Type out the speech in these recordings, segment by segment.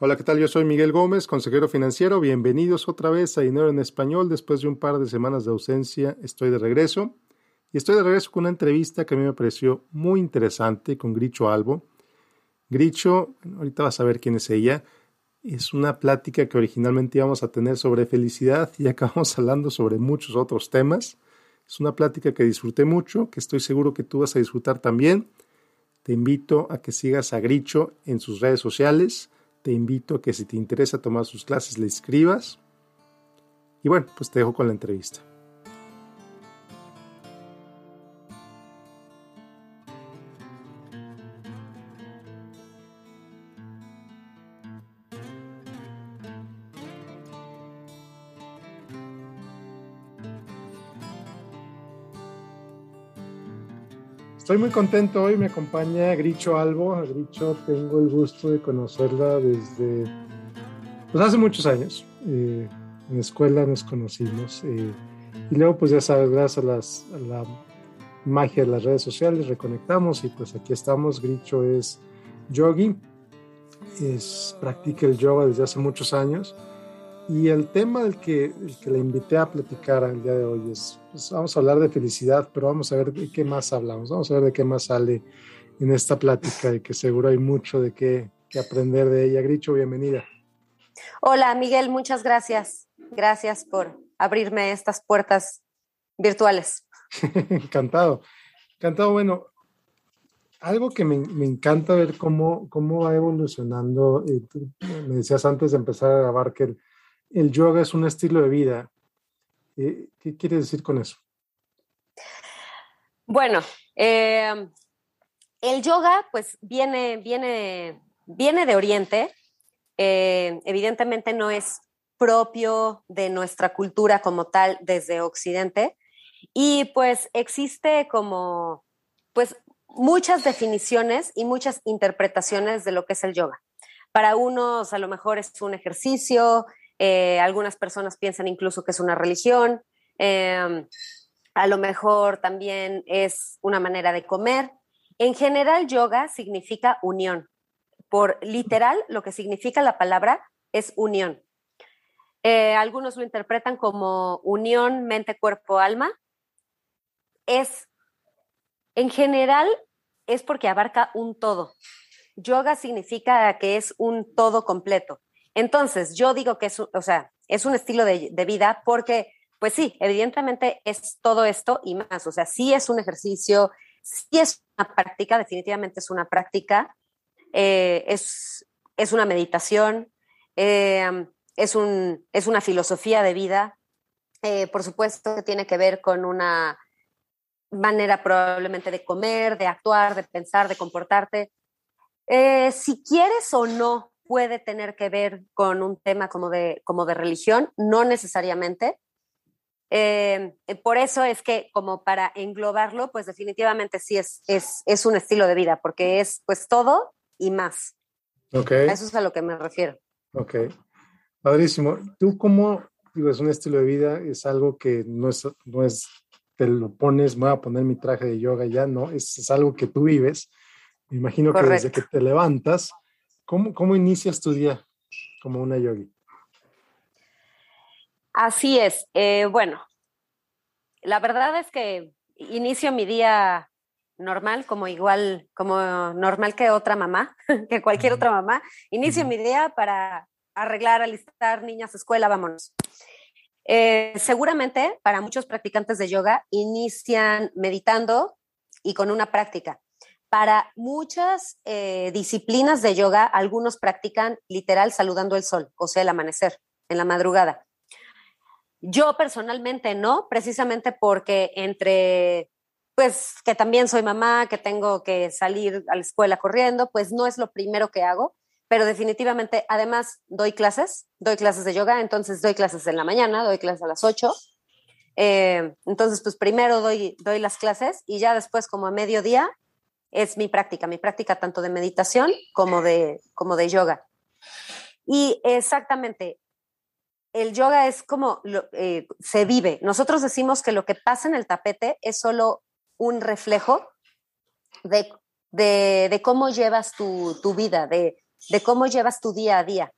Hola, ¿qué tal? Yo soy Miguel Gómez, consejero financiero. Bienvenidos otra vez a Dinero en Español. Después de un par de semanas de ausencia, estoy de regreso. Y estoy de regreso con una entrevista que a mí me pareció muy interesante con Gricho Albo. Gricho, ahorita vas a ver quién es ella. Es una plática que originalmente íbamos a tener sobre felicidad y acabamos hablando sobre muchos otros temas. Es una plática que disfruté mucho, que estoy seguro que tú vas a disfrutar también. Te invito a que sigas a Gricho en sus redes sociales te invito a que si te interesa tomar sus clases le escribas. Y bueno, pues te dejo con la entrevista. Estoy muy contento hoy, me acompaña Gricho Albo. Gricho tengo el gusto de conocerla desde pues hace muchos años. Eh, en la escuela nos conocimos. Eh, y luego, pues ya sabes, gracias a, las, la magia de las redes sociales, reconectamos y pues aquí estamos. Gricho es yogi, es, practica el yoga desde hace muchos años y el tema del que, el que le invité a platicar el día de hoy es, pues vamos a hablar de felicidad, pero vamos a ver de qué más hablamos, vamos a ver de qué más sale en esta plática y que seguro hay mucho de qué, aprender de ella. Gricho, bienvenida. Hola, Miguel, muchas gracias. Gracias por abrirme estas puertas virtuales. encantado, encantado. Bueno, algo que me, me, encanta ver cómo, cómo va evolucionando, eh, me decías antes de empezar a grabar que el, el yoga es un estilo de vida. Eh, ¿Qué quiere decir con eso? Bueno, em, el yoga pues viene, viene, viene de Oriente. Eh, evidentemente no es propio de nuestra cultura como tal desde Occidente. Y pues existe como pues muchas definiciones y muchas interpretaciones de lo que es el yoga. Para unos a lo mejor es un ejercicio, eh, algunas personas piensan incluso que es una religión, em, a lo mejor también es una manera de comer. En general, yoga significa unión. Por literal, lo que significa la palabra es unión. Eh, algunos lo interpretan como unión mente-cuerpo-alma. Es, en general, es porque abarca un todo. Yoga significa que es un todo completo. Entonces, yo digo que es, o sea, es un estilo de, vida porque, pues sí, evidentemente es todo esto y más. O sea, sí es un ejercicio, sí es una práctica, definitivamente es una práctica, eh, es, es, una meditación, eh, es, un, es una filosofía de vida. Eh, por supuesto que tiene que ver con una manera probablemente de comer, de actuar, de pensar, de comportarte. si quieres o no puede tener que ver con un tema como de, como de religión, no necesariamente. Eh, por eso es que como para englobarlo, pues definitivamente sí es, es, es, un estilo de vida, porque es pues todo y más. Ok. eso es a lo que me refiero. Ok. Padrísimo. ¿Tú cómo, digo, es un estilo de vida, es algo que no es, no es, te lo pones, me voy a poner mi traje de yoga ya, no, es, es algo que tú vives. Me imagino que desde que te levantas, ¿Cómo, inicias tu día como una yogi? Así es. Eh, bueno, la verdad es que inicio mi día normal, como igual, como normal que otra mamá, que cualquier otra mamá. Inicio mi día para arreglar, alistar niñas a escuela, vámonos. Eh, seguramente para muchos practicantes de yoga inician meditando y con una práctica. Para muchas eh, disciplinas de yoga, algunos practican literal saludando el sol, o sea, el amanecer, en la madrugada. Yo personalmente no, precisamente porque entre, pues que también soy mamá, que tengo que salir a la escuela corriendo, pues no es lo primero que hago, pero definitivamente, además, doy clases, doy clases de yoga, entonces doy clases en la mañana, doy clases a las 8. Eh, entonces, pues primero doy, doy las clases y ya después, como a mediodía, es mi práctica, mi práctica tanto de meditación como de, como de yoga. Y exactamente, el yoga es como eh, se vive. Nosotros decimos que lo que pasa en el tapete es solo un reflejo de, cómo llevas tu, vida, de, de cómo llevas tu día a día.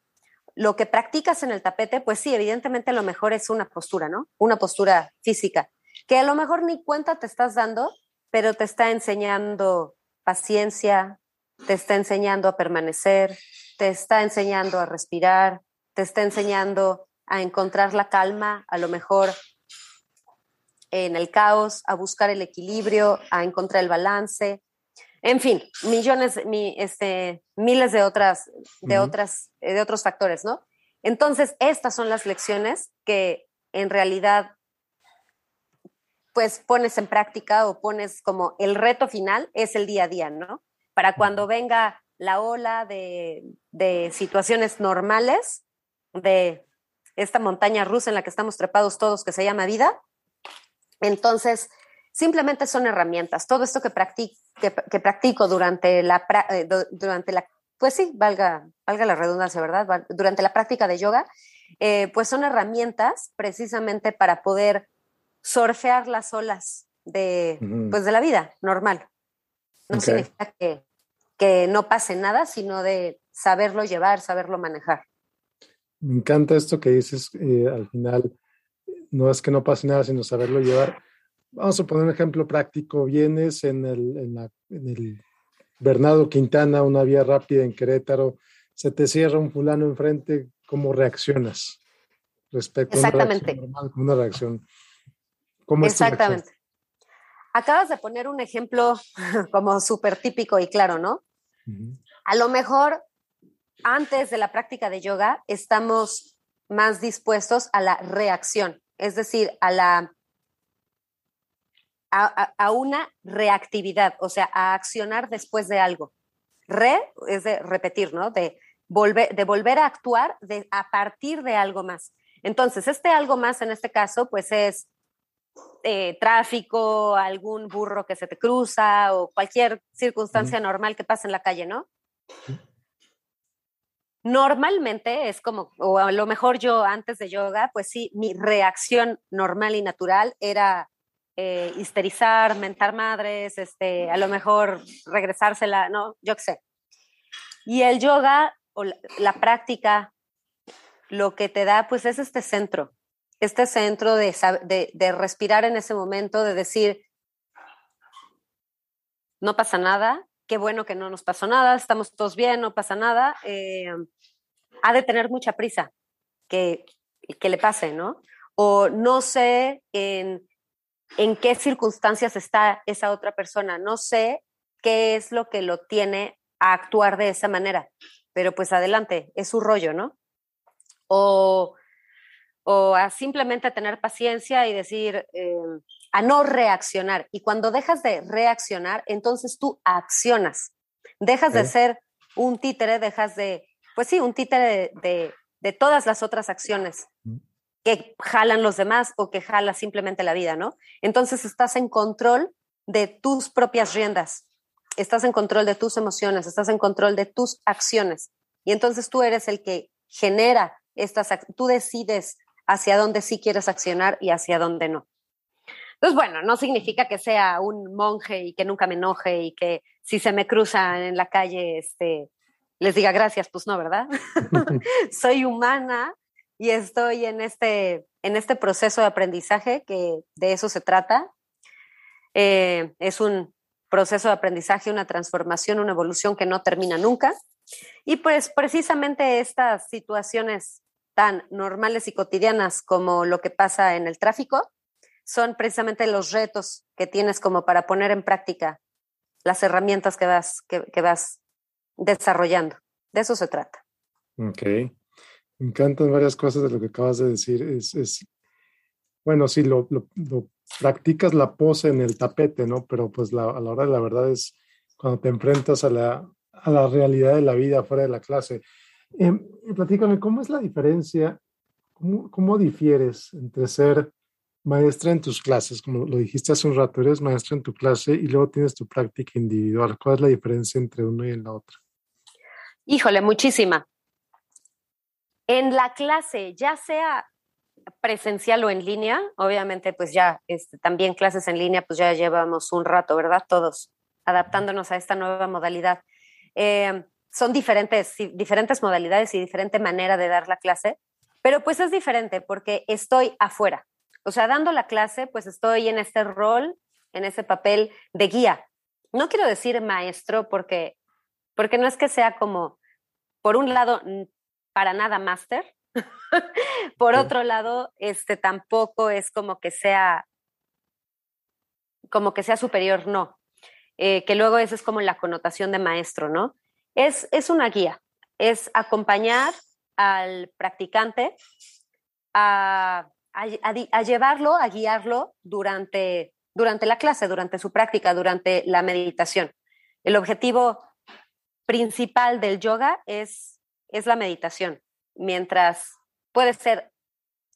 Lo que practicas en el tapete, pues sí, evidentemente lo mejor es una postura, ¿no? Una postura física, que a lo mejor ni cuenta te estás dando, pero te está enseñando paciencia, te está enseñando a permanecer, te está enseñando a respirar, te está enseñando a encontrar la calma, a lo mejor en el caos, a buscar el equilibrio, a encontrar el balance. En fin, millones, este, miles de otras, de otras, de otros factores, ¿no? Entonces, estas son las lecciones que en realidad pues pones en práctica o pones como el reto final es el día a día, ¿no? Para cuando venga la ola de, de situaciones normales, de esta montaña rusa en la que estamos trepados todos que se llama vida, entonces, simplemente son herramientas. Todo esto que, practico, que, practico durante la, eh, durante la, pues sí, valga, valga la redundancia, ¿verdad? Durante la práctica de yoga, eh, pues son herramientas precisamente para poder surfear las olas de, pues de la vida normal. No significa que, que no pase nada, sino de saberlo llevar, saberlo manejar. Me encanta esto que dices eh, al final no es que no pase nada, sino saberlo llevar. Vamos a poner un ejemplo práctico. Vienes en el, en, el Bernardo Quintana, una vía rápida en Querétaro, se te cierra un fulano enfrente, ¿cómo reaccionas? Respecto Exactamente. a una reacción una reacción. ¿Cómo Exactamente. Acabas de poner un ejemplo como súper típico y claro, ¿no? A lo mejor antes de la práctica de yoga estamos más dispuestos a la reacción es decir, a la a, una reactividad, o sea, a accionar después de algo. Re es de repetir, ¿no? De volver, de volver a actuar de, a partir de algo más. Entonces, este algo más en este caso, pues es eh, tráfico, algún burro que se te cruza o cualquier circunstancia normal que pase en la calle, ¿no? Normalmente es como, o a lo mejor yo antes de yoga, pues sí, mi reacción normal y natural era eh, histerizar, mentar madres, este, a lo mejor regresársela, no, yo qué sé. Y el yoga o la, práctica lo que te da, pues es este centro, este centro de, respirar en ese momento, de decir, no pasa nada, qué bueno que no nos pasó nada, estamos todos bien, no pasa nada, eh, ha de tener mucha prisa que, que le pase, ¿no? O no sé en, en qué circunstancias está esa otra persona, no sé qué es lo que lo tiene a actuar de esa manera, pero pues adelante, es su rollo, ¿no? O, o a simplemente tener paciencia y decir, eh, a no reaccionar. Y cuando dejas de reaccionar, entonces tú accionas. Dejas de ser un títere, dejas de, pues sí, un títere de, de, todas las otras acciones mm. que jalan los demás o que jala simplemente la vida, ¿no? Entonces estás en control de tus propias riendas, estás en control de tus emociones, estás en control de tus acciones. Y entonces tú eres el que genera estas, tú decides hacia dónde sí quieres accionar y hacia dónde no. Entonces, bueno, no significa que sea un monje y que nunca me enoje y que si se me cruza en la calle, este, les diga gracias, pues no, ¿verdad? Soy humana y estoy en este, en este proceso de aprendizaje que de eso se trata. Eh, es un proceso de aprendizaje, una transformación, una evolución que no termina nunca. Y pues precisamente estas situaciones tan normales y cotidianas como lo que pasa en el tráfico, son precisamente los retos que tienes como para poner en práctica las herramientas que vas, que, vas desarrollando. De eso se trata. Ok. Me encantan varias cosas de lo que acabas de decir. Es, es bueno, sí, lo, lo, practicas la pose en el tapete, ¿no? Pero pues la, a la hora de la verdad es cuando te enfrentas a la, a la realidad de la vida fuera de la clase. Eh, platícame, ¿cómo es la diferencia? ¿Cómo, ¿Cómo difieres entre ser maestra en tus clases, como lo dijiste hace un rato, eres maestra en tu clase y luego tienes tu práctica individual. ¿Cuál es la diferencia entre uno y la otra? Híjole, muchísima. En la clase, ya sea presencial o en línea, obviamente pues ya este, también clases en línea, pues ya llevamos un rato, ¿verdad? Todos adaptándonos a esta nueva modalidad. Eh, son diferentes, diferentes modalidades y diferente manera de dar la clase, pero pues es diferente porque estoy afuera. O sea, dando la clase, pues estoy en este rol, en ese papel de guía. No quiero decir maestro porque, porque no es que sea como, por un lado, para nada máster, por otro lado, este tampoco es como que sea como que sea superior, no. Eh, que luego esa es como la connotación de maestro, ¿no? Es, es una guía, es acompañar al practicante a, a, llevarlo, a guiarlo durante, durante la clase, durante su práctica, durante la meditación. El objetivo principal del yoga es, es la meditación, mientras puede ser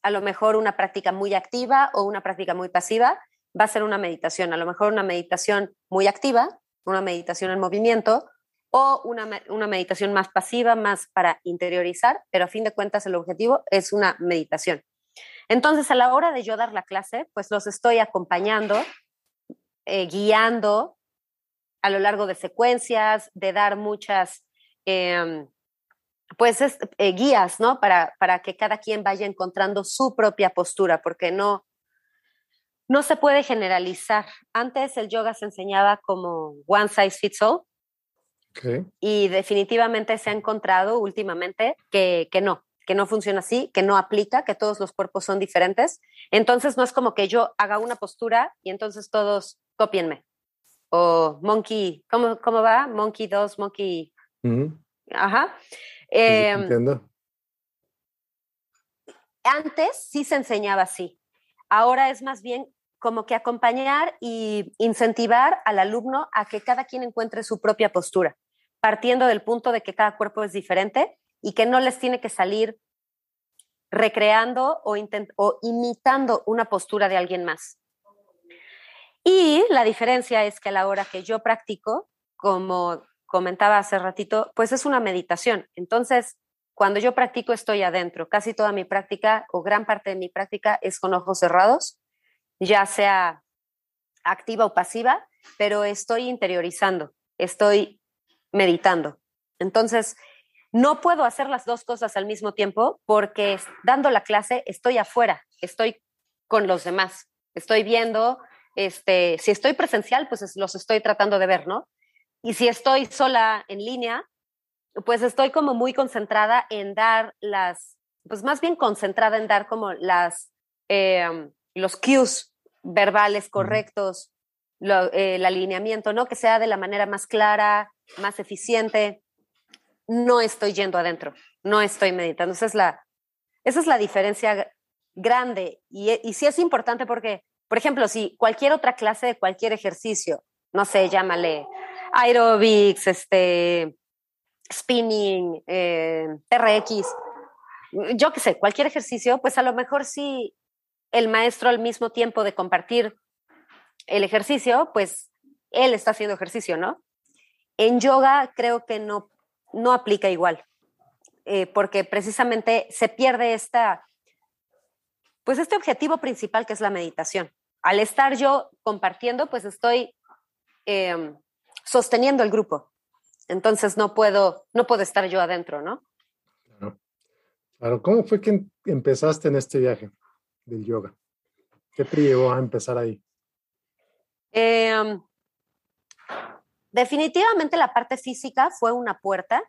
a lo mejor una práctica muy activa o una práctica muy pasiva, va a ser una meditación, a lo mejor una meditación muy activa, una meditación en movimiento o una, una, meditación más pasiva, más para interiorizar, pero a fin de cuentas el objetivo es una meditación. Entonces, a la hora de yo dar la clase, pues los estoy acompañando, eh, guiando a lo largo de secuencias, de dar muchas, em, pues, eh, guías, ¿no? Para, para que cada quien vaya encontrando su propia postura, porque no, no se puede generalizar. Antes el yoga se enseñaba como one size fits all. Y definitivamente se ha encontrado últimamente que, no, que no funciona así, que no aplica, que todos los cuerpos son diferentes. Entonces no es como que yo haga una postura y entonces todos copienme. O monkey, ¿cómo, cómo va? Monkey 2, monkey. Ajá. Em, entiendo. Antes sí se enseñaba así. Ahora es más bien como que acompañar y incentivar al alumno a que cada quien encuentre su propia postura, partiendo del punto de que cada cuerpo es diferente y que no les tiene que salir recreando o, o imitando una postura de alguien más. Y la diferencia es que a la hora que yo practico, como comentaba hace ratito, pues es una meditación. Entonces, cuando yo practico estoy adentro. Casi toda mi práctica o gran parte de mi práctica es con ojos cerrados ya sea activa o pasiva, pero estoy interiorizando, estoy meditando. Entonces, no puedo hacer las dos cosas al mismo tiempo porque dando la clase estoy afuera, estoy con los demás, estoy viendo, este, si estoy presencial, pues los estoy tratando de ver, ¿no? Y si estoy sola en línea, pues estoy como muy concentrada en dar las, pues más bien concentrada en dar como las, em, los cues verbales correctos, el alineamiento, ¿no? Que sea de la manera más clara, más eficiente. No estoy yendo adentro, no estoy meditando. Esa es la, esa es la diferencia grande y, y sí es importante porque, por ejemplo, si cualquier otra clase de cualquier ejercicio, no sé, llámale aerobics, este, spinning, eh, RX, yo qué sé, cualquier ejercicio, pues a lo mejor sí el maestro al mismo tiempo de compartir el ejercicio, pues él está haciendo ejercicio, ¿no? En yoga creo que no, no aplica igual, eh, porque precisamente se pierde esta, pues este objetivo principal que es la meditación. Al estar yo compartiendo, pues estoy em, sosteniendo el grupo. Entonces no puedo, no puedo estar yo adentro, ¿no? Claro. claro. ¿Cómo fue que empezaste en este viaje? del yoga? ¿Qué te llevó a empezar ahí? Em, definitivamente la parte física fue una puerta.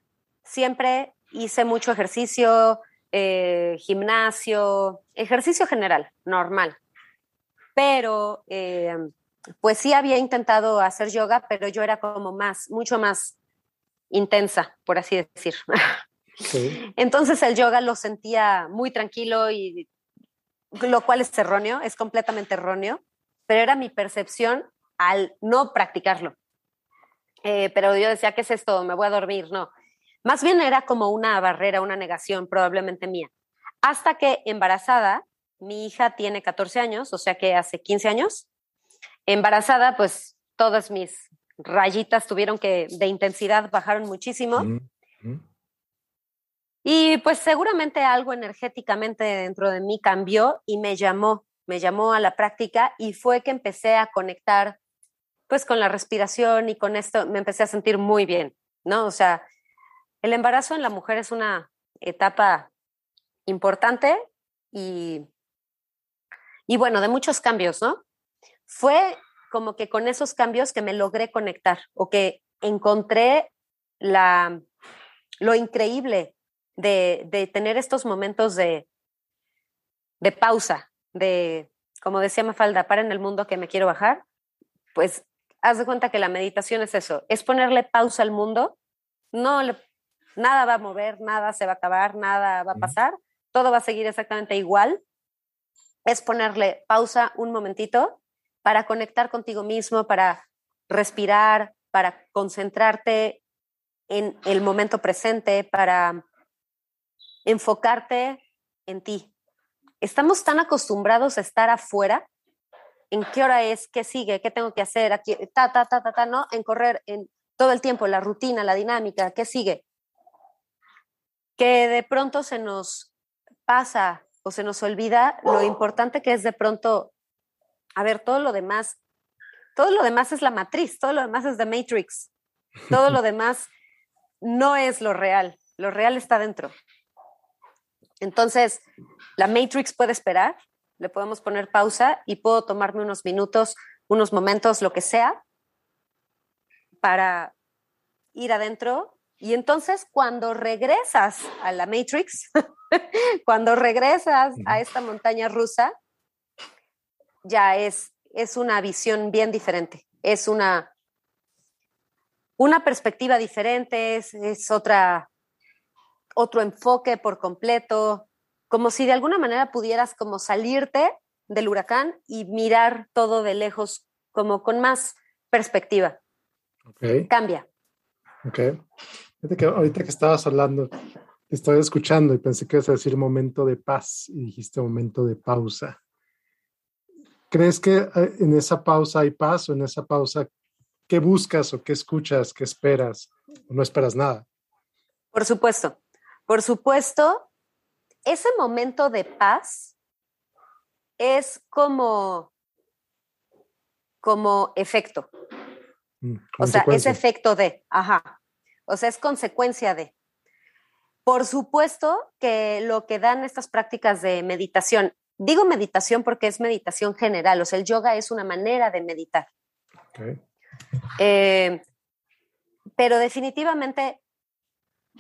Siempre hice mucho ejercicio, eh, gimnasio, ejercicio general, normal. Pero em, pues sí había intentado hacer yoga, pero yo era como más, mucho más intensa, por así decir. Entonces el yoga lo sentía muy tranquilo y lo cual es erróneo, es completamente erróneo, pero era mi percepción al no practicarlo. Eh, pero yo decía, ¿qué es esto? Me voy a dormir, no. Más bien era como una barrera, una negación probablemente mía. Hasta que embarazada, mi hija tiene 14 años, o sea que hace 15 años, embarazada, pues todas mis rayitas tuvieron que, de intensidad, bajaron muchísimo. Y pues seguramente algo energéticamente dentro de mí cambió y me llamó, me llamó a la práctica y fue que empecé a conectar pues con la respiración y con esto me empecé a sentir muy bien, ¿no? O sea, el embarazo en la mujer es una etapa importante y, y bueno, de muchos cambios, ¿no? Fue como que con esos cambios que me logré conectar o que encontré la, lo increíble de, tener estos momentos de, de pausa, de, como decía Mafalda, para en el mundo que me quiero bajar, pues haz de cuenta que la meditación es eso, es ponerle pausa al mundo, no nada va a mover, nada se va a acabar, nada va a pasar, todo va a seguir exactamente igual, es ponerle pausa un momentito para conectar contigo mismo, para respirar, para concentrarte en el momento presente, para enfocarte en ti. Estamos tan acostumbrados a estar afuera, en qué hora es, qué sigue, qué tengo que hacer, aquí, ta, ta, ta, ta, ta, ¿no? En correr en todo el tiempo, la rutina, la dinámica, qué sigue. Que de pronto se nos pasa o se nos olvida lo importante que es de pronto, a ver, todo lo demás, todo lo demás es la matriz, todo lo demás es The Matrix, todo lo demás no es lo real, lo real está dentro. Entonces, la Matrix puede esperar, le podemos poner pausa y puedo tomarme unos minutos, unos momentos, lo que sea, para ir adentro. Y entonces, cuando regresas a la Matrix, cuando regresas a esta montaña rusa, ya es, es una visión bien diferente, es una, una perspectiva diferente, es, es otra, otro enfoque por completo, como si de alguna manera pudieras como salirte del huracán y mirar todo de lejos como con más perspectiva. Okay. Cambia. Ok. ahorita que estabas hablando, te estoy escuchando y pensé que ibas a decir momento de paz y dijiste momento de pausa. ¿Crees que eh, en esa pausa hay paz o en esa pausa qué buscas o qué escuchas, qué esperas o no esperas nada? Por supuesto. Por supuesto, ese momento de paz es como, como efecto. Mm, o sea, es efecto de, ajá. O sea, es consecuencia de. Por supuesto que lo que dan estas prácticas de meditación, digo meditación porque es meditación general, o sea, el yoga es una manera de meditar. Eh, pero definitivamente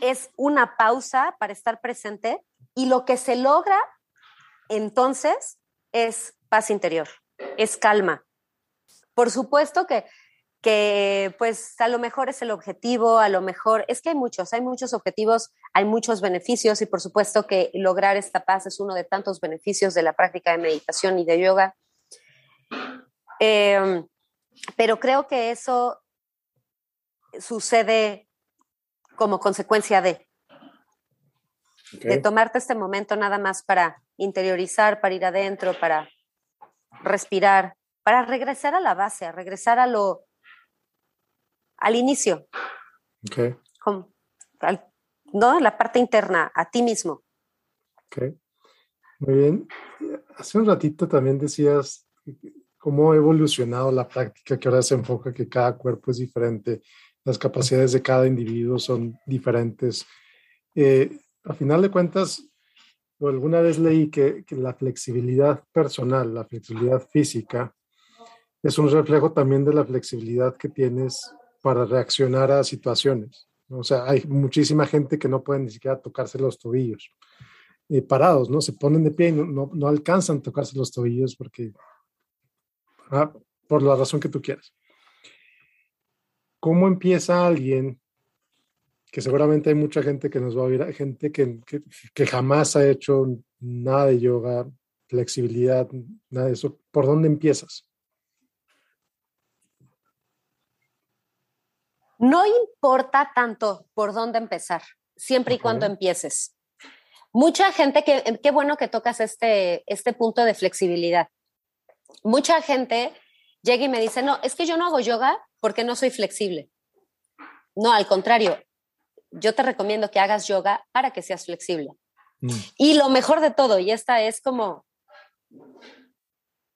es una pausa para estar presente y lo que se logra entonces es paz interior, es calma. Por supuesto que, que pues a lo mejor es el objetivo, a lo mejor es que hay muchos, hay muchos objetivos, hay muchos beneficios y por supuesto que lograr esta paz es uno de tantos beneficios de la práctica de meditación y de yoga. Em, pero creo que eso sucede como consecuencia de, de tomarte este momento nada más para interiorizar, para ir adentro, para respirar, para regresar a la base, a regresar a lo, al inicio. Okay. ¿No? La parte interna, a ti mismo. Ok. Muy bien. Hace un ratito también decías cómo ha evolucionado la práctica, que ahora se enfoca que cada cuerpo es diferente las capacidades de cada individuo son diferentes. Eh, a final de cuentas, alguna vez leí que, la flexibilidad personal, la flexibilidad física, es un reflejo también de la flexibilidad que tienes para reaccionar a situaciones. O sea, hay muchísima gente que no puede ni siquiera tocarse los tobillos. Eh, parados, ¿no? Se ponen de pie y no, no, alcanzan a tocarse los tobillos porque, ah, por la razón que tú quieras. ¿Cómo empieza alguien? Que seguramente hay mucha gente que nos va a oír, gente que, que, jamás ha hecho nada de yoga, flexibilidad, nada de eso. ¿Por dónde empiezas? No importa tanto por dónde empezar, siempre y cuando empieces. Mucha gente que, qué bueno que tocas este, este punto de flexibilidad. Mucha gente llega y me dice, no, es que yo no hago yoga porque no soy flexible. No, al contrario, yo te recomiendo que hagas yoga para que seas flexible. Mm. Y lo mejor de todo, y esta es como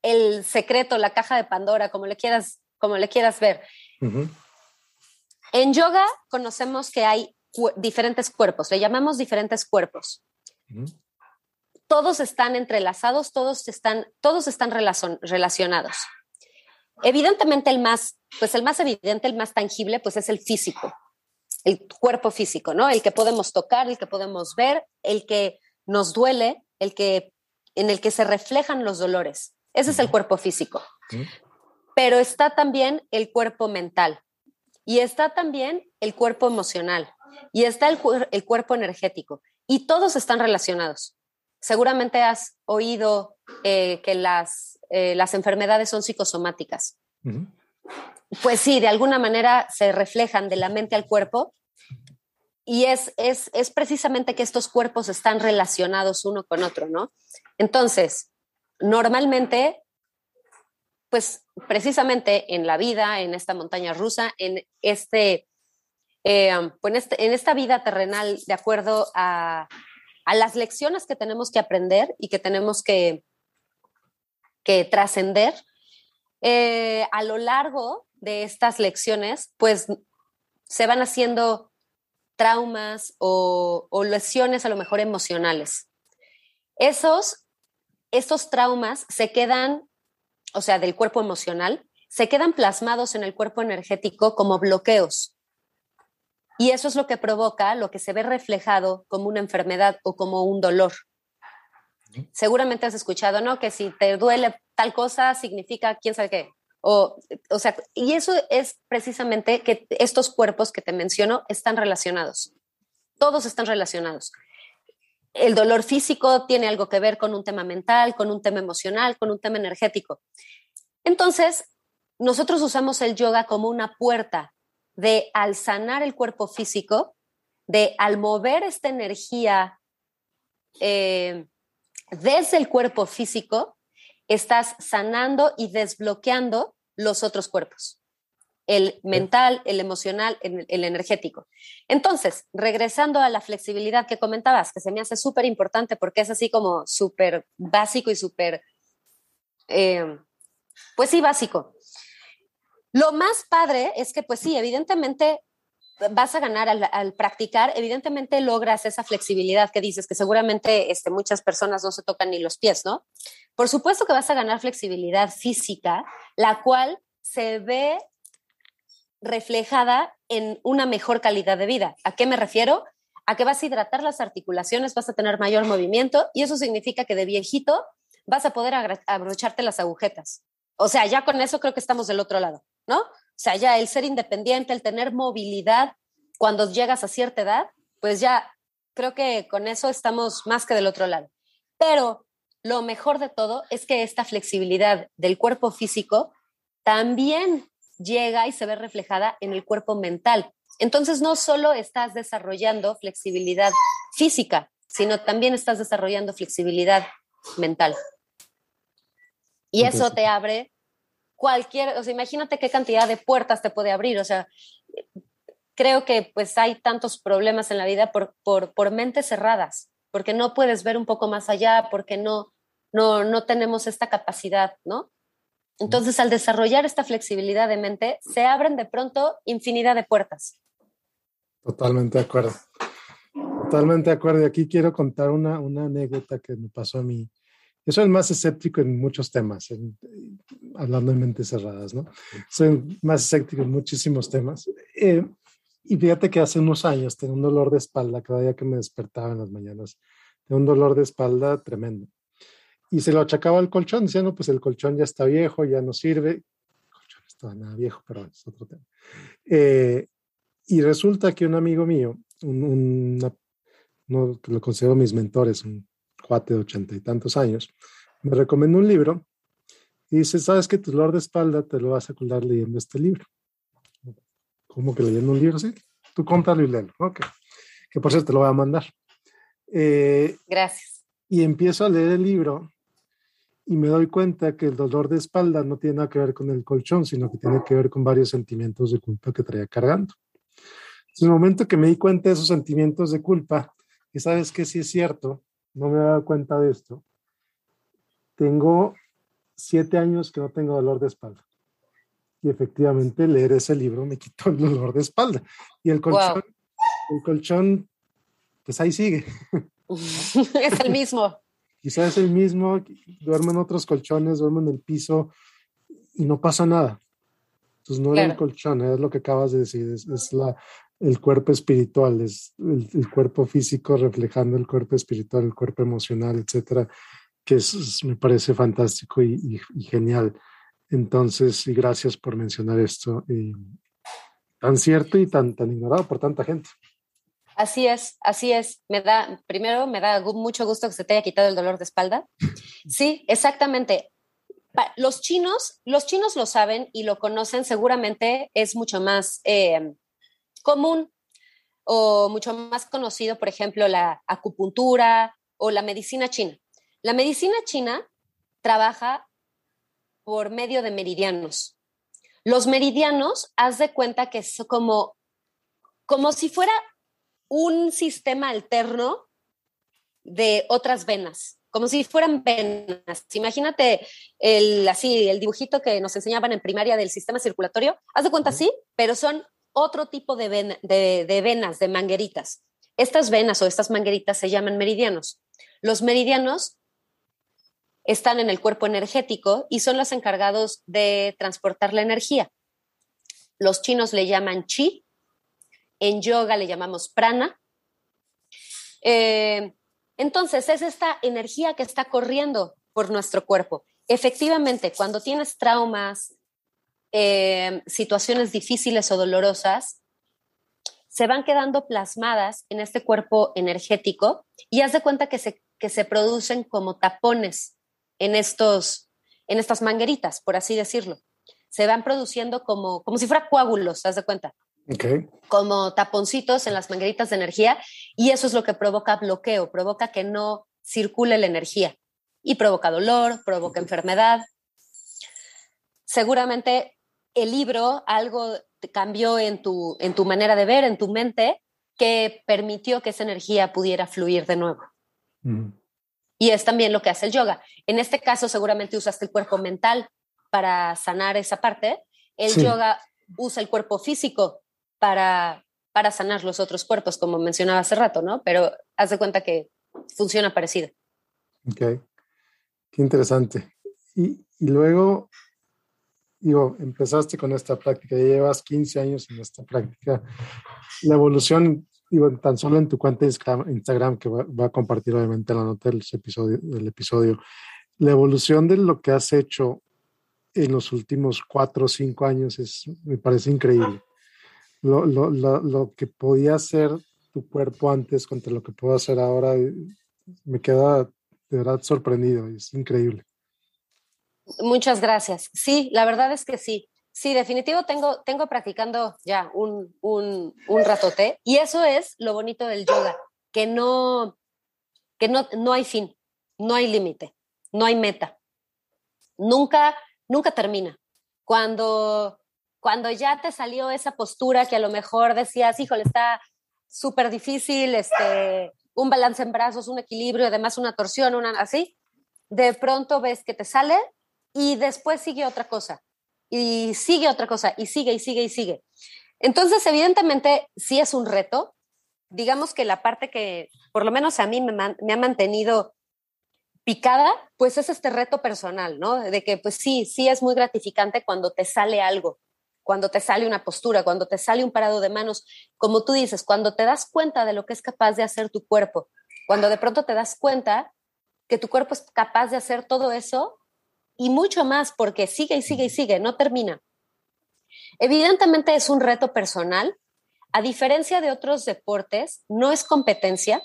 el secreto, la caja de Pandora, como le quieras, como le quieras ver. En yoga conocemos que hay diferentes cuerpos, le llamamos diferentes cuerpos. Todos están entrelazados, todos están, todos están relacionados. Evidentemente el más, pues el más evidente, el más tangible, pues es el físico, el cuerpo físico, ¿no? El que podemos tocar, el que podemos ver, el que nos duele, el que, en el que se reflejan los dolores. Ese es el cuerpo físico. Pero está también el cuerpo mental y está también el cuerpo emocional y está el, el cuerpo energético y todos están relacionados. Seguramente has oído eh, que las, eh, las enfermedades son psicosomáticas. Pues sí, de alguna manera se reflejan de la mente al cuerpo y es, es, es, precisamente que estos cuerpos están relacionados uno con otro, ¿no? Entonces, normalmente pues precisamente en la vida, en esta montaña rusa, en este, eh, pues, este en, esta vida terrenal, de acuerdo a, las lecciones que tenemos que aprender y que tenemos que, que trascender, eh, a lo largo de estas lecciones, pues se van haciendo traumas o, o lesiones a lo mejor emocionales. Esos, esos traumas se quedan o sea, del cuerpo emocional, se quedan plasmados en el cuerpo energético como bloqueos. Y eso es lo que provoca lo que se ve reflejado como una enfermedad o como un dolor. Seguramente has escuchado, ¿no? Que si te duele tal cosa, significa quién sabe qué. O, o sea, y eso es precisamente que estos cuerpos que te menciono están relacionados. Todos están relacionados el dolor físico tiene algo que ver con un tema mental, con un tema emocional, con un tema energético. Entonces, nosotros usamos el yoga como una puerta de al sanar el cuerpo físico, de al mover esta energía eh, desde el cuerpo físico, estás sanando y desbloqueando los otros cuerpos el mental, el emocional, el, energético. Entonces, regresando a la flexibilidad que comentabas, que se me hace súper importante porque es así como súper básico y súper, eh, pues sí, básico. Lo más padre es que, pues sí, evidentemente vas a ganar al, practicar, evidentemente logras esa flexibilidad que dices, que seguramente este, muchas personas no se tocan ni los pies, ¿no? Por supuesto que vas a ganar flexibilidad física, la cual se ve reflejada en una mejor calidad de vida. ¿A qué me refiero? A que vas a hidratar las articulaciones, vas a tener mayor movimiento y eso significa que de viejito vas a poder abrocharte las agujetas. O sea, ya con eso creo que estamos del otro lado, ¿no? O sea, ya el ser independiente, el tener movilidad cuando llegas a cierta edad, pues ya creo que con eso estamos más que del otro lado. Pero lo mejor de todo es que esta flexibilidad del cuerpo físico también llega y se ve reflejada en el cuerpo mental. Entonces, no solo estás desarrollando flexibilidad física, sino también estás desarrollando flexibilidad mental. Y eso te abre cualquier, o sea, imagínate qué cantidad de puertas te puede abrir, o sea, creo que pues hay tantos problemas en la vida por, por, por mentes cerradas, porque no puedes ver un poco más allá, porque no, no, no tenemos esta capacidad, ¿no? Entonces, al desarrollar esta flexibilidad de mente, se abren de pronto infinidad de puertas. Totalmente de acuerdo. Totalmente de acuerdo. Y aquí quiero contar una, una anécdota que me pasó a mí. Yo soy más escéptico en muchos temas, hablando de mentes cerradas, ¿no? Soy más escéptico en muchísimos temas. Eh, y fíjate que hace unos años tenía un dolor de espalda cada día que me despertaba en las mañanas. Tenía un dolor de espalda tremendo y se lo achacaba al colchón, diciendo, pues el colchón ya está viejo, ya no sirve. El colchón está nada viejo, pero es otro tema. Eh, y resulta que un amigo mío, un, no, que lo considero mis mentores, un cuate de ochenta y tantos años, me recomendó un libro y dice, ¿sabes que tu dolor de espalda te lo vas a curar leyendo este libro? ¿Cómo que leyendo un libro? Sí, tú cómpralo y léelo. Ok. Que por cierto te lo voy a mandar. Eh, Gracias. Y empiezo a leer el libro y me doy cuenta que el dolor de espalda no tiene nada que ver con el colchón, sino que tiene que ver con varios sentimientos de culpa que traía cargando. En el momento que me di cuenta de esos sentimientos de culpa, y sabes que sí es cierto, no me dado cuenta de esto, tengo siete años que no tengo dolor de espalda. Y efectivamente leer ese libro me quitó el dolor de espalda. Y el colchón, el colchón, pues ahí sigue. es el mismo. Quizás es el mismo, duermen otros colchones, duermen en el piso y no pasa nada. Entonces no es el colchón, es lo que acabas de decir, es, la, el cuerpo espiritual, es el, cuerpo físico reflejando el cuerpo espiritual, el cuerpo emocional, etcétera, que es, me parece fantástico y, genial. Entonces, y gracias por mencionar esto, tan cierto y tan, tan ignorado por tanta gente. Así es, así es. Me da, primero, me da mucho gusto que se te haya quitado el dolor de espalda. Sí, exactamente. Los chinos, los chinos lo saben y lo conocen, seguramente es mucho más eh, común o mucho más conocido, por ejemplo, la acupuntura o la medicina china. La medicina china trabaja por medio de meridianos. Los meridianos, haz de cuenta que es como, como si fuera un sistema alterno de otras venas, como si fueran venas. Imagínate el, así, el dibujito que nos enseñaban en primaria del sistema circulatorio. Haz de cuenta, sí, pero son otro tipo de, de venas, de mangueritas. Estas venas o estas mangueritas se llaman meridianos. Los meridianos están en el cuerpo energético y son los encargados de transportar la energía. Los chinos le llaman chi en yoga le llamamos prana. Eh, entonces, es esta energía que está corriendo por nuestro cuerpo. Efectivamente, cuando tienes traumas, eh, situaciones difíciles o dolorosas, se van quedando plasmadas en este cuerpo energético y haz de cuenta que se, que se producen como tapones en, estos, en estas mangueritas, por así decirlo. Se van produciendo como, como si fuera coágulos, haz de cuenta como taponcitos en las mangueritas de energía y eso es lo que provoca bloqueo, provoca que no circule la energía y provoca dolor, provoca enfermedad. Seguramente el libro algo cambió en tu, en tu manera de ver, en tu mente, que permitió que esa energía pudiera fluir de nuevo. Y es también lo que hace el yoga. En este caso, seguramente usaste el cuerpo mental para sanar esa parte. El yoga usa el cuerpo físico para, para sanar los otros cuerpos, como mencionaba hace rato, ¿no? Pero haz de cuenta que funciona parecido. Ok, qué interesante. Y, y luego, digo, empezaste con esta práctica, ya llevas 15 años en esta práctica. La evolución, digo, tan solo en tu cuenta de Instagram, que va, a compartir obviamente la nota del episodio, del episodio, la evolución de lo que has hecho en los últimos cuatro o cinco años es, me parece increíble lo, lo, lo, lo, que podía hacer tu cuerpo antes contra lo que puedo hacer ahora, eh, me queda de verdad sorprendido, es increíble. Muchas gracias. Sí, la verdad es que sí. Sí, definitivo tengo, tengo practicando ya un, un, un ratote y eso es lo bonito del yoga, que no, que no, no hay fin, no hay límite, no hay meta. Nunca, nunca termina. Cuando cuando ya te salió esa postura que a lo mejor decías, híjole, está súper difícil, este, un balance en brazos, un equilibrio, además una torsión, una así, de pronto ves que te sale y después sigue otra cosa, y sigue otra cosa, y sigue, y sigue, y sigue. Entonces, evidentemente, sí es un reto. Digamos que la parte que, por lo menos a mí me, me ha mantenido picada, pues es este reto personal, ¿no? De que, pues sí, sí es muy gratificante cuando te sale algo cuando te sale una postura, cuando te sale un parado de manos, como tú dices, cuando te das cuenta de lo que es capaz de hacer tu cuerpo, cuando de pronto te das cuenta que tu cuerpo es capaz de hacer todo eso y mucho más, porque sigue y sigue y sigue, no termina. Evidentemente es un reto personal. A diferencia de otros deportes, no es competencia.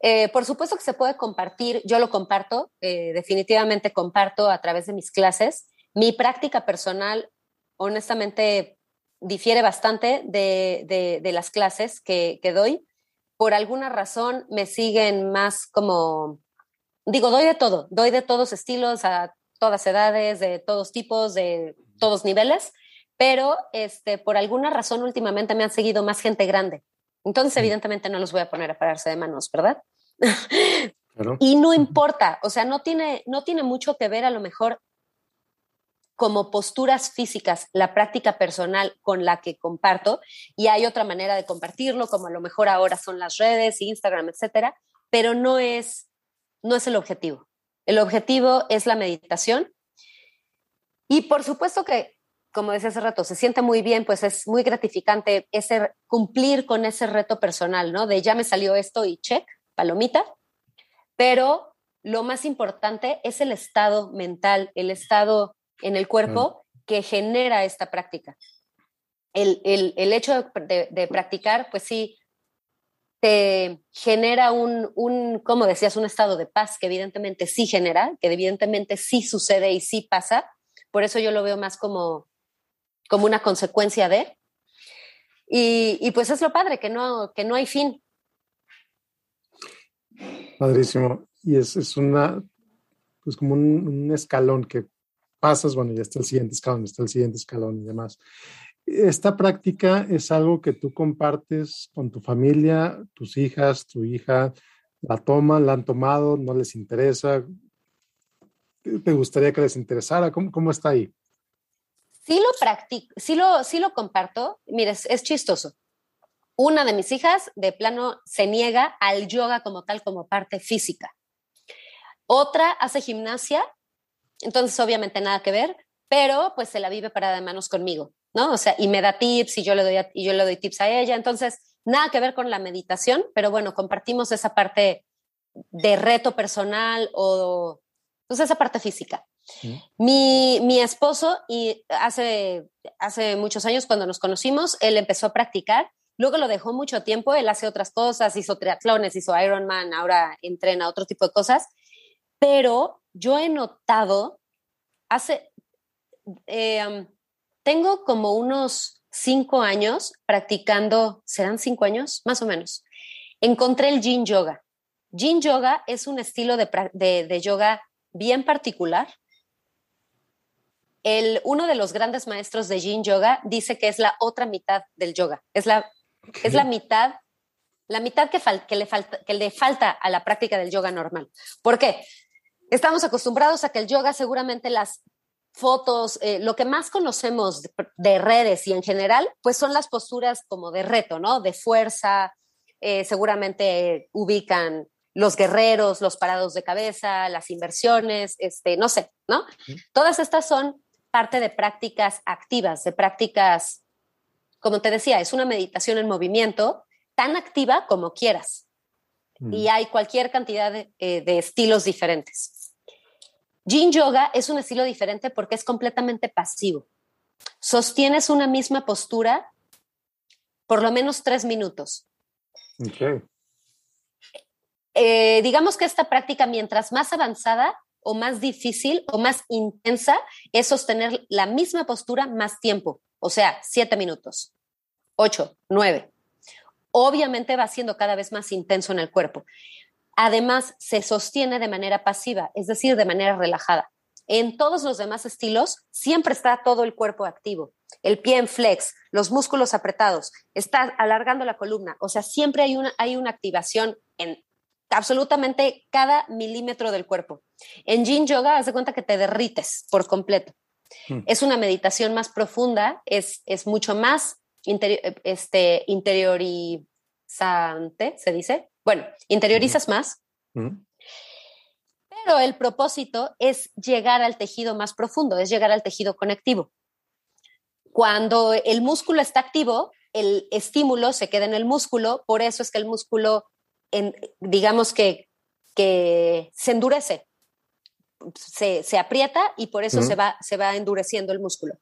Eh, por supuesto que se puede compartir, yo lo comparto, eh, definitivamente comparto a través de mis clases mi práctica personal, honestamente, difiere bastante de, las clases que, doy. Por alguna razón me siguen más como, digo, doy de todo, doy de todos estilos, a todas edades, de todos tipos, de todos niveles, pero este, por alguna razón últimamente me han seguido más gente grande. Entonces, evidentemente, no los voy a poner a pararse de manos, ¿verdad? Y no importa, o sea, no tiene, no tiene mucho que ver a lo mejor como posturas físicas la práctica personal con la que comparto y hay otra manera de compartirlo, como a lo mejor ahora son las redes, Instagram, etcétera, pero no es, no es el objetivo. El objetivo es la meditación y por supuesto que, como decía hace rato, se siente muy bien, pues es muy gratificante ese, cumplir con ese reto personal, ¿no? De ya me salió esto y check, palomita, pero lo más importante es el estado mental, el estado en el cuerpo que genera esta práctica. El, hecho de, practicar, pues sí, te genera un, un, como decías, un estado de paz que evidentemente sí genera, que evidentemente sí sucede y sí pasa. Por eso yo lo veo más como, como una consecuencia de. Y, pues es lo padre, que no, que no hay fin. Padrísimo. Y es, es una, pues como un escalón que pasas, bueno, ya está el siguiente escalón, está el siguiente escalón y demás. Esta práctica es algo que tú compartes con tu familia, tus hijas, tu hija, la toman, la han tomado, no les interesa. ¿Te gustaría que les interesara? ¿Cómo, cómo está ahí? Sí lo practico, sí lo, sí lo comparto. Mire, es chistoso. Una de mis hijas de plano se niega al yoga como tal, como parte física. Otra hace gimnasia entonces, obviamente nada que ver, pero pues se la vive parada de manos conmigo, ¿no? O sea, y me da tips y yo le doy, y yo le doy tips a ella. Entonces, nada que ver con la meditación, pero bueno, compartimos esa parte de reto personal o pues esa parte física. Mi, mi, esposo, y hace, hace muchos años cuando nos conocimos, él empezó a practicar, luego lo dejó mucho tiempo, él hace otras cosas, hizo triatlones, hizo Ironman, ahora entrena otro tipo de cosas, pero yo he notado, hace, eh, tengo como unos cinco años practicando, ¿serán cinco años? Más o menos. Encontré el Yin Yoga. Yin Yoga es un estilo de, yoga bien particular. El, uno de los grandes maestros de Yin Yoga dice que es la otra mitad del yoga. Es la, es la mitad, la mitad que, que, le falta, que le falta a la práctica del yoga normal. ¿Por qué? Estamos acostumbrados a que el yoga seguramente las fotos, eh, lo que más conocemos de, redes y en general, pues son las posturas como de reto, ¿no? De fuerza, eh, seguramente ubican los guerreros, los parados de cabeza, las inversiones, este, no sé, ¿no? Todas estas son parte de prácticas activas, de prácticas, como te decía, es una meditación en movimiento tan activa como quieras. Y hay cualquier cantidad de eh, estilos diferentes. Yin Yoga es un estilo diferente porque es completamente pasivo. Sostienes una misma postura por lo menos tres minutos. Eh, digamos que esta práctica, mientras más avanzada o más difícil o más intensa, es sostener la misma postura más tiempo, o sea, siete minutos, ocho, nueve. Obviamente va siendo cada vez más intenso en el cuerpo. Además, se sostiene de manera pasiva, es decir, de manera relajada. En todos los demás estilos siempre está todo el cuerpo activo, el pie en flex, los músculos apretados, está alargando la columna, o sea, siempre hay una, hay una activación en absolutamente cada milímetro del cuerpo. En Yin Yoga, haz de cuenta que te derrites por completo. Hmm. Es una meditación más profunda, es, es mucho más este, interiorizante, se dice, bueno, interiorizas más, pero el propósito es llegar al tejido más profundo, es llegar al tejido conectivo. Cuando el músculo está activo, el estímulo se queda en el músculo, por eso es que el músculo, digamos que, que se endurece, se, aprieta y por eso se, va, se va endureciendo el músculo.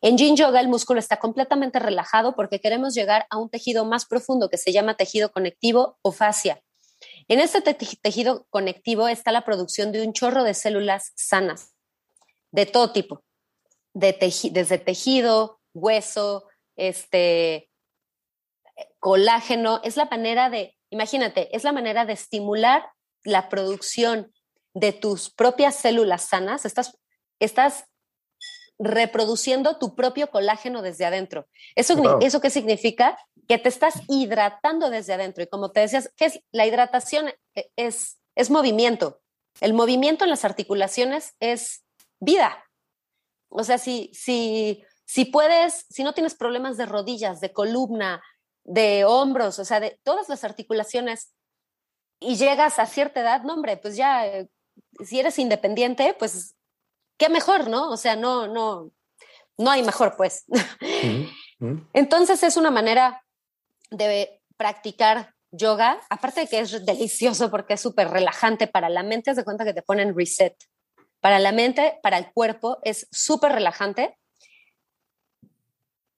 En Yin Yoga el músculo está completamente relajado porque queremos llegar a un tejido más profundo que se llama tejido conectivo o fascia. En este tejido conectivo está la producción de un chorro de células sanas, de todo tipo, de desde tejido, hueso, este, colágeno. Es la manera de, imagínate, es la manera de estimular la producción de tus propias células sanas, estás, estás reproduciendo tu propio colágeno desde adentro. ¿Eso, ¿Eso qué significa? Que te estás hidratando desde adentro. Y como te decías, ¿qué es? La hidratación e, es, es movimiento. El movimiento en las articulaciones es vida. O sea, si, si, si puedes, si no tienes problemas de rodillas, de columna, de hombros, o sea, de todas las articulaciones y llegas a cierta edad, no, hombre, pues ya, eh, si eres independiente, pues qué mejor, ¿no? O sea, no, no, no hay mejor, pues. Entonces es una manera de practicar yoga, aparte de que es delicioso porque es súper relajante para la mente, haz de cuenta que te ponen reset. Para la mente, para el cuerpo, es súper relajante.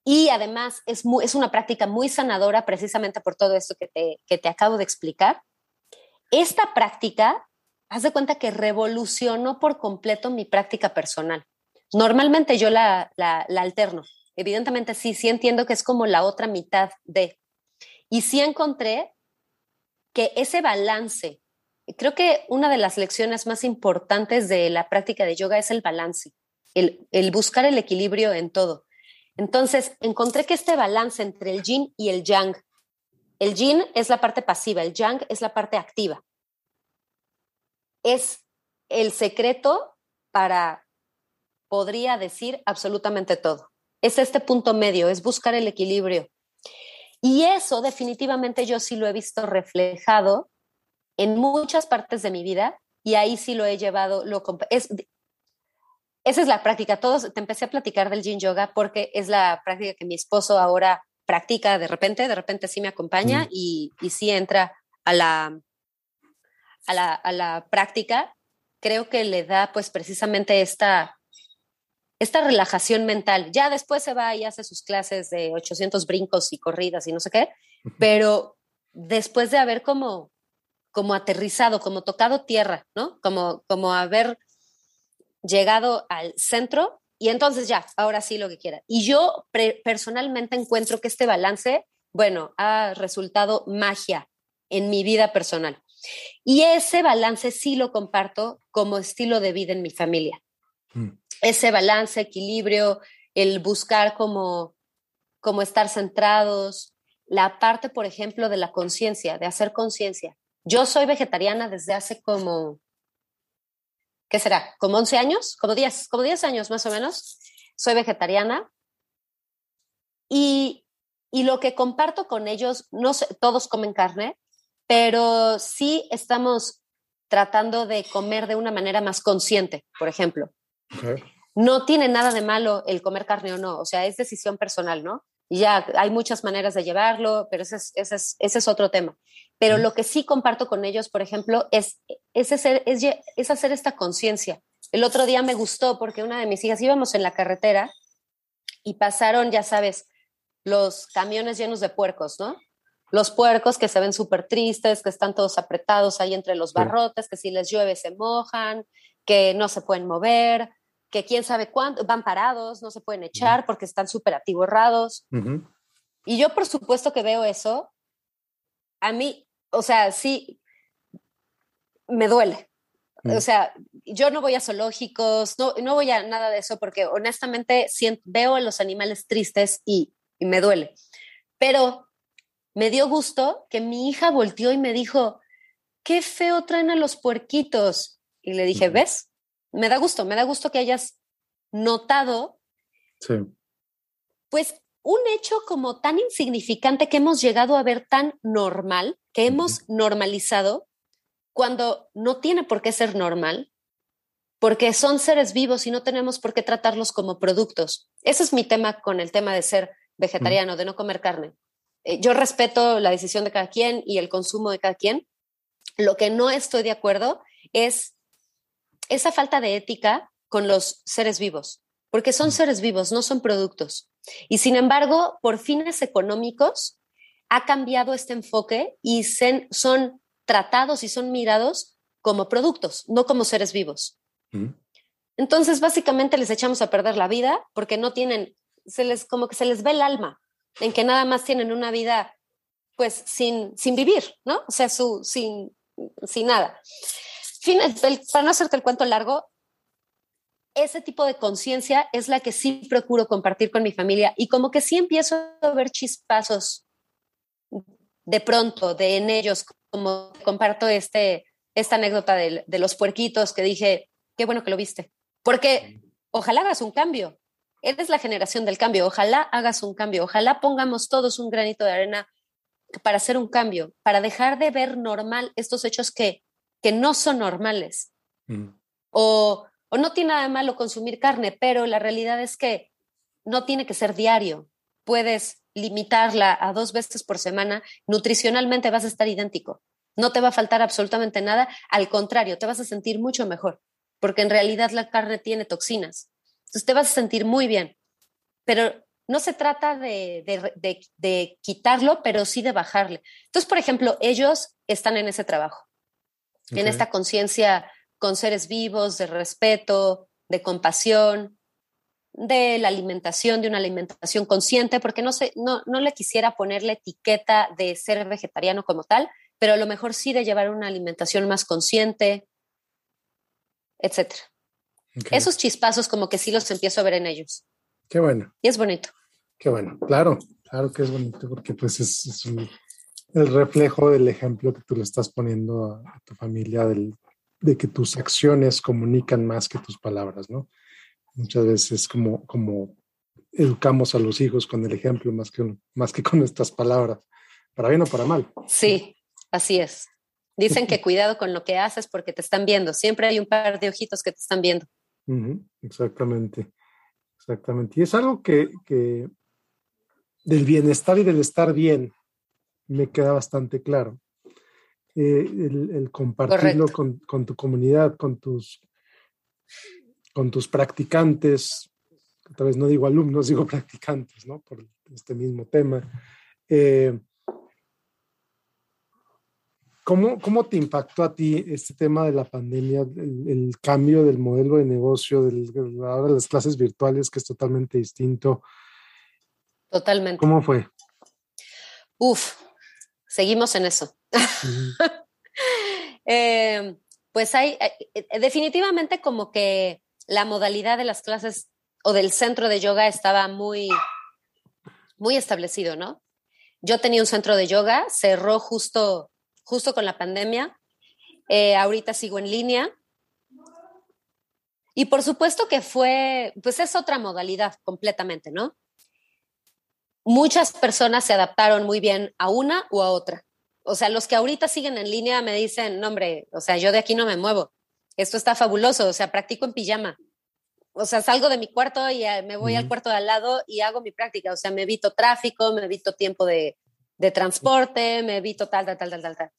Y además es, es una práctica muy sanadora precisamente por todo esto que te, que te acabo de explicar. Esta práctica, haz de cuenta que revolucionó por completo mi práctica personal. Normalmente yo la, alterno. Evidentemente sí, sí entiendo que es como la otra mitad de. Y sí encontré que ese balance, creo que una de las lecciones más importantes de la práctica de yoga es el balance, el, buscar el equilibrio en todo. Entonces, encontré que este balance entre el yin y el yang, el yin es la parte pasiva, el yang es la parte activa. Es el secreto para, podría decir, absolutamente todo. Es este punto medio, es buscar el equilibrio y eso definitivamente yo sí lo he visto reflejado en muchas partes de mi vida y ahí sí lo he llevado, lo, es, esa es la práctica. Todos te empecé a platicar del yin yoga porque es la práctica que mi esposo ahora practica de repente, de repente sí me acompaña mm. y, y, sí entra a la, a la, a la práctica. Creo que le da pues precisamente esta, esta relajación mental. Ya después se va y hace sus clases de 800 brincos y corridas y no sé qué, pero después de haber como, como aterrizado, como tocado tierra, ¿no? Como, como haber llegado al centro y entonces ya, ahora sí lo que quiera. Y yo personalmente encuentro que este balance, bueno, ha resultado magia en mi vida personal. Y ese balance sí lo comparto como estilo de vida en mi familia. Mm ese balance, equilibrio, el buscar como, como estar centrados, la parte, por ejemplo, de la conciencia, de hacer conciencia. Yo soy vegetariana desde hace como, ¿qué será? ¿Como 11 años? Como 10, como 10 años más o menos. Soy vegetariana. Y, y lo que comparto con ellos, no sé, todos comen carne, pero sí estamos tratando de comer de una manera más consciente, por ejemplo. No tiene nada de malo el comer carne o no, o sea, es decisión personal, ¿no? Y ya hay muchas maneras de llevarlo, pero ese es, ese es, ese es otro tema. Pero lo que sí comparto con ellos, por ejemplo, es, es, hacer, es, es hacer esta conciencia. El otro día me gustó porque una de mis hijas íbamos en la carretera y pasaron, ya sabes, los camiones llenos de puercos, ¿no? Los puercos que se ven súper tristes, que están todos apretados ahí entre los barrotes, que si les llueve se mojan, que no se pueden mover, que quién sabe cuánto, van parados, no se pueden echar porque están súper atiborrados. Y yo por supuesto que veo eso, a mí, o sea, sí, me duele. O sea, yo no voy a zoológicos, no, no voy a nada de eso porque honestamente veo a los animales tristes y, y me duele. Pero me dio gusto que mi hija volteó y me dijo, qué feo traen a los puerquitos. Y le dije, ¿ves? me da gusto, me da gusto que hayas notado, pues un hecho como tan insignificante que hemos llegado a ver tan normal, que hemos normalizado, cuando no tiene por qué ser normal, porque son seres vivos y no tenemos por qué tratarlos como productos. Ese es mi tema con el tema de ser vegetariano, de no comer carne. Eh, yo respeto la decisión de cada quien y el consumo de cada quien. Lo que no estoy de acuerdo es esa falta de ética con los seres vivos, porque son seres vivos, no son productos. Y sin embargo, por fines económicos, ha cambiado este enfoque y son tratados y son mirados como productos, no como seres vivos. Entonces, básicamente les echamos a perder la vida porque no tienen, se les, como que se les ve el alma, en que nada más tienen una vida, pues, sin, sin vivir, ¿no? O sea, su, sin, sin nada fin, para no hacerte el cuento largo, ese tipo de conciencia es la que sí procuro compartir con mi familia y como que sí empiezo a ver chispazos de pronto de en ellos, como comparto este, esta anécdota de, de los puerquitos que dije, qué bueno que lo viste. Porque ojalá hagas un cambio. Eres la generación del cambio, ojalá hagas un cambio, ojalá pongamos todos un granito de arena para hacer un cambio, para dejar de ver normal estos hechos que, que no son normales. Mm. O, o no tiene nada de malo consumir carne, pero la realidad es que no tiene que ser diario. Puedes limitarla a dos veces por semana, nutricionalmente vas a estar idéntico. No te va a faltar absolutamente nada, al contrario, te vas a sentir mucho mejor, porque en realidad la carne tiene toxinas. Entonces te vas a sentir muy bien. Pero no se trata de, quitarlo, pero sí de bajarle. Entonces, por ejemplo, ellos están en ese trabajo, en esta conciencia con seres vivos, de respeto, de compasión, de la alimentación, de una alimentación consciente, porque no, sé, no, no le quisiera poner la etiqueta de ser vegetariano como tal, pero a lo mejor sí de llevar una alimentación más consciente, Esos chispazos como que sí los empiezo a ver en ellos. Qué bueno. Y es bonito. Qué bueno, claro, claro que es bonito porque pues es, el reflejo del ejemplo que tú le estás poniendo a, tu familia de que tus acciones comunican más que tus palabras, ¿no? Muchas veces como, como educamos a los hijos con el ejemplo más que, más que con nuestras palabras, para bien o para mal. Sí, así es. Dicen que cuidado con lo que haces porque te están viendo. Siempre hay un par de ojitos que te están viendo. Exactamente, exactamente. Y es algo que, que, del bienestar y del estar bien me queda bastante claro. Eh, el, compartirlo con, con, tu comunidad, con tus con tus practicantes, tal vez no digo alumnos, digo practicantes, ¿no? Por este mismo tema. Eh, ¿cómo, ¿Cómo te impactó a ti este tema de la pandemia, el, cambio del modelo de negocio, del, ahora las clases virtuales, que es totalmente distinto? Totalmente. ¿Cómo fue? Uf, seguimos en eso. Eh, pues hay, eh, definitivamente como que la modalidad de las clases o del centro de yoga estaba muy, muy establecido, ¿no? Yo tenía un centro de yoga, cerró justo, justo con la pandemia. Eh, ahorita sigo en línea. Y por supuesto que fue, pues es otra modalidad completamente, ¿no? Muchas personas se adaptaron muy bien a una u a otra. O sea, los que ahorita siguen en línea me dicen, no, hombre, o sea, yo de aquí no me muevo esto está fabuloso, o sea, practico en pijama. O sea, salgo de mi cuarto y eh, me voy al cuarto de al lado y hago mi práctica. O sea, me evito tráfico, me evito tiempo de, de transporte, me evito tal, tal, tal, tal, tal, tal.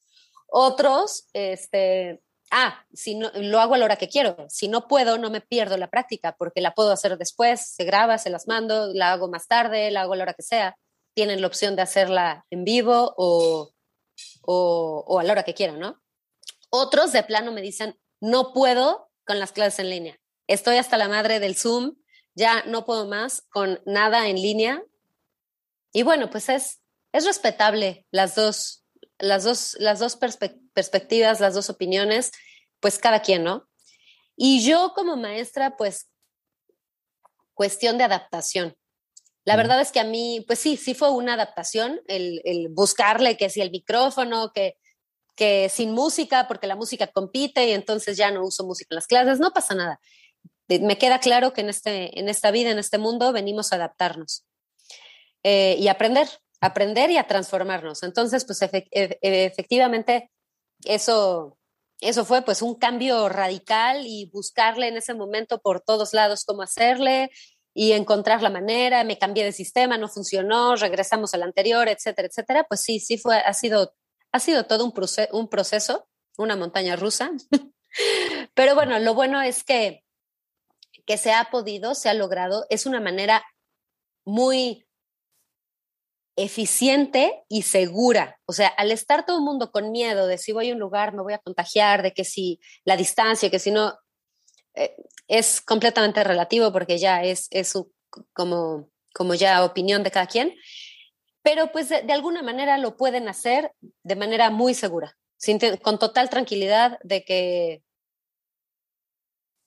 Otros, este, ah, si no, lo hago a la hora que quiero. Si no puedo, no me pierdo la práctica porque la puedo hacer después, se graba, se las mando, la hago más tarde, la hago a la hora que sea. Tienen la opción de hacerla en vivo o, o, o a la hora que quieran, ¿no? Otros de plano me dicen, no puedo con las clases en línea. Estoy hasta la madre del Zoom, ya no puedo más con nada en línea. Y bueno, pues es, es respetable las dos, las dos, las dos perspectivas, las dos opiniones, pues cada quien, ¿no? Y yo como maestra, pues cuestión de adaptación. La verdad es que a mí, pues sí, sí fue una adaptación, el, el buscarle que si el micrófono, que que sin música, porque la música compite y entonces ya no uso música en las clases, no pasa nada. Me queda claro que en, este, en esta vida, en este mundo, venimos a adaptarnos eh, y aprender, aprender y a transformarnos. Entonces, pues e, efectivamente, eso, eso fue pues un cambio radical y buscarle en ese momento por todos lados cómo hacerle y encontrar la manera, me cambié de sistema, no funcionó, regresamos al anterior, etcétera, etcétera, pues sí, sí fue, ha sido ha sido todo un, un proceso, una montaña rusa. Pero bueno, lo bueno es que, que se ha podido, se ha logrado, es una manera muy eficiente y segura. O sea, al estar todo el mundo con miedo de si voy a un lugar me voy a contagiar, de que si la distancia, que si no, eh, es completamente relativo porque ya es, es como, como ya opinión de cada quien pero pues de, alguna manera lo pueden hacer de manera muy segura, con total tranquilidad de que,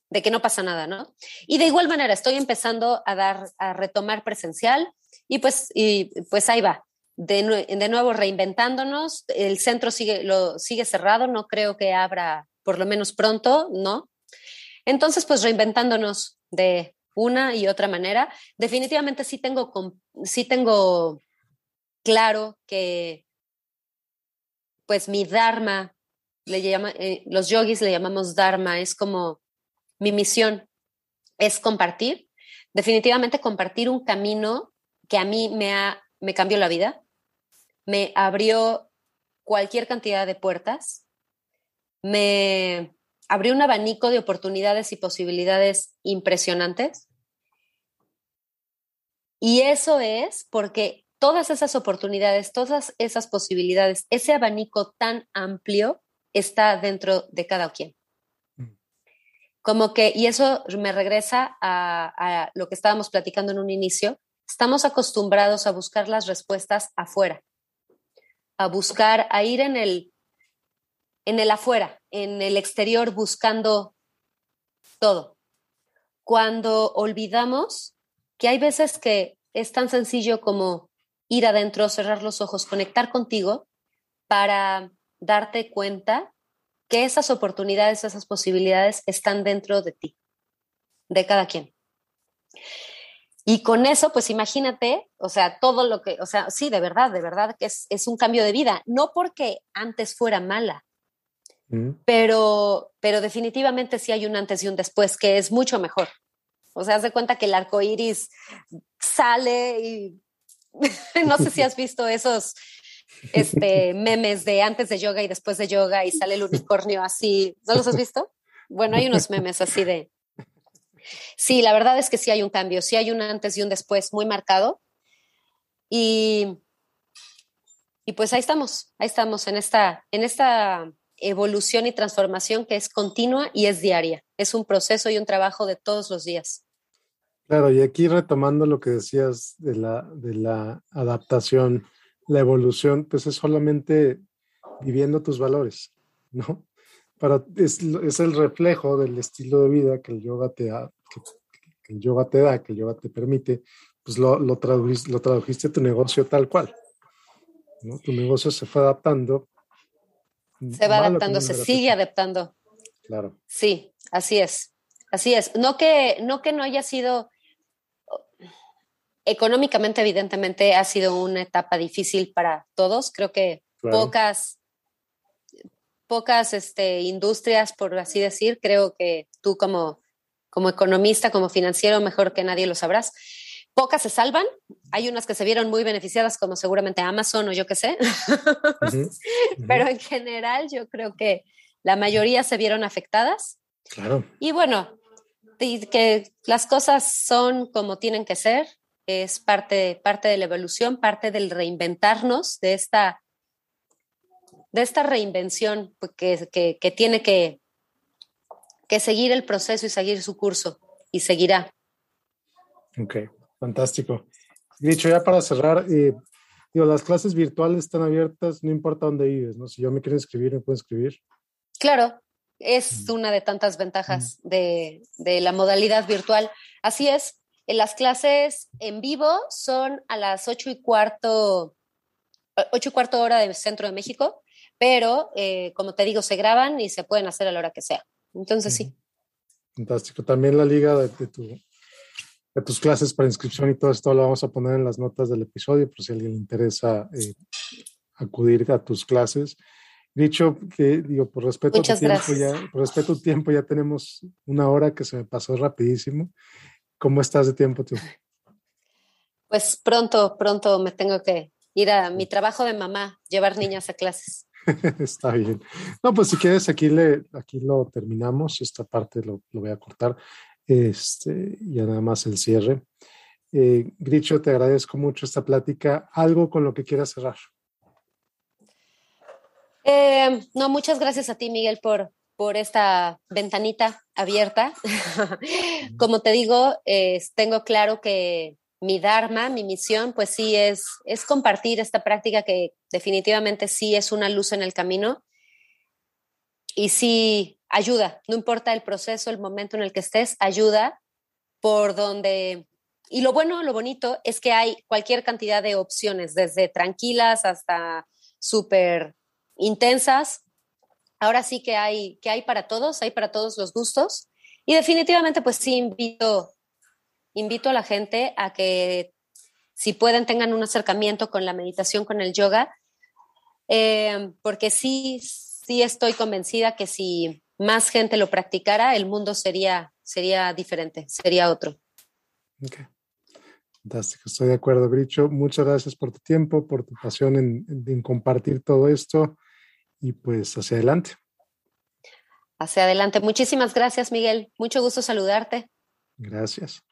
de que no pasa nada, ¿no? Y de igual manera estoy empezando a dar, a retomar presencial y pues, y pues ahí va. De, de nuevo reinventándonos, el centro sigue, lo, sigue cerrado, no creo que abra por lo menos pronto, ¿no? Entonces, pues reinventándonos de, una y otra manera. Definitivamente sí tengo, sí tengo claro que pues mi dharma, le llama, eh, los yogis le llamamos dharma, es como mi misión, es compartir, definitivamente compartir un camino que a mí me, ha, me cambió la vida, me abrió cualquier cantidad de puertas, me abrió un abanico de oportunidades y posibilidades impresionantes. Y eso es porque todas esas oportunidades, todas esas posibilidades, ese abanico tan amplio está dentro de cada quien. Mm. Como que, y eso me regresa a, a, lo que estábamos platicando en un inicio, estamos acostumbrados a buscar las respuestas afuera, a buscar, a ir en el, en el afuera, en el exterior buscando todo. Cuando olvidamos que hay veces que es tan sencillo como ir adentro, cerrar los ojos, conectar contigo para darte cuenta que esas oportunidades, esas posibilidades están dentro de ti, de cada quien. Y con eso, pues imagínate, o sea, todo lo que, o sea, sí, de verdad, de verdad que es, es un cambio de vida, no porque antes fuera mala, mm. pero, pero definitivamente sí hay un antes y un después que es mucho mejor. O sea, haz de cuenta que el arco iris sale y no sé si has visto esos este, memes de antes de yoga y después de yoga y sale el unicornio así. ¿No los has visto? Bueno, hay unos memes así de... Sí, la verdad es que sí hay un cambio, sí hay un antes y un después muy marcado. Y, y pues ahí estamos, ahí estamos en esta, en esta evolución y transformación que es continua y es diaria. Es un proceso y un trabajo de todos los días. Claro, y aquí retomando lo que decías de la, de la adaptación, la evolución, pues es solamente viviendo tus valores, ¿no? Para, es, es el reflejo del estilo de vida que el yoga te da, que, el yoga te da, que el yoga te permite, pues lo, lo, tradujiste, lo tradujiste a tu negocio tal cual. ¿no? Tu negocio se fue adaptando. Se va adaptando, se sigue adaptando. Claro. Sí, así es. Así es. No que no, que no haya sido económicamente, evidentemente, ha sido una etapa difícil para todos. Creo que pocas, pocas este, industrias, por así decir, creo que tú como, como economista, como financiero, mejor que nadie lo sabrás. Pocas se salvan, hay unas que se vieron muy beneficiadas, como seguramente Amazon o yo qué sé, pero en general yo creo que la mayoría se vieron afectadas. Claro. Y bueno, que las cosas son como tienen que ser, es parte, parte de la evolución, parte del reinventarnos, de esta, de esta reinvención pues, que, que, tiene que, que seguir el proceso y seguir su curso, y seguirá. Ok, fantástico. Dicho ya para cerrar, eh, digo, las clases virtuales están abiertas, no importa dónde vives, ¿no? Si yo me quiero escribir, me puedo escribir. Claro, es mm. una de tantas ventajas mm. de, de, la modalidad virtual. Así es, las clases en vivo son a las ocho y cuarto, ocho y cuarto hora del centro de México, pero eh, como te digo, se graban y se pueden hacer a la hora que sea. Entonces sí. Fantástico. También la liga de, de, tus clases para inscripción y todo esto lo vamos a poner en las notas del episodio por si a alguien le interesa eh, acudir a tus clases. Dicho que, digo, por respeto, a tu tiempo ya, por respeto a tu tiempo, ya tenemos una hora que se me pasó rapidísimo. ¿Cómo estás de tiempo tú? Pues pronto, pronto me tengo que ir a mi trabajo de mamá, llevar niñas a clases. Está bien. No, pues si quieres, aquí, le, aquí lo terminamos. Esta parte lo, lo voy a cortar. Este, ya nada más el cierre. Eh, Gricho, te agradezco mucho esta plática. ¿Algo con lo que quieras cerrar? Eh, no, muchas gracias a ti, Miguel, por, por esta ventanita abierta. Como te digo, tengo claro que mi Dharma, mi misión, pues sí es, es compartir esta práctica que definitivamente sí es una luz en el camino y sí ayuda, no importa el proceso, el momento en el que estés, ayuda por donde... Y lo bueno, lo bonito es que hay cualquier cantidad de opciones, desde tranquilas hasta súper intensas, ahora sí que hay, que hay para todos, hay para todos los gustos. Y definitivamente, pues sí invito invito a la gente a que si pueden tengan un acercamiento con la meditación, con el yoga, eh, porque sí, sí estoy convencida que si más gente lo practicara, el mundo sería, sería diferente, sería otro. Ok. Fantástico, estoy de acuerdo, Gricho. Muchas gracias por tu tiempo, por tu pasión en, en compartir todo esto y pues hacia adelante. Hacia adelante. Muchísimas gracias, Miguel. Mucho gusto saludarte. Gracias.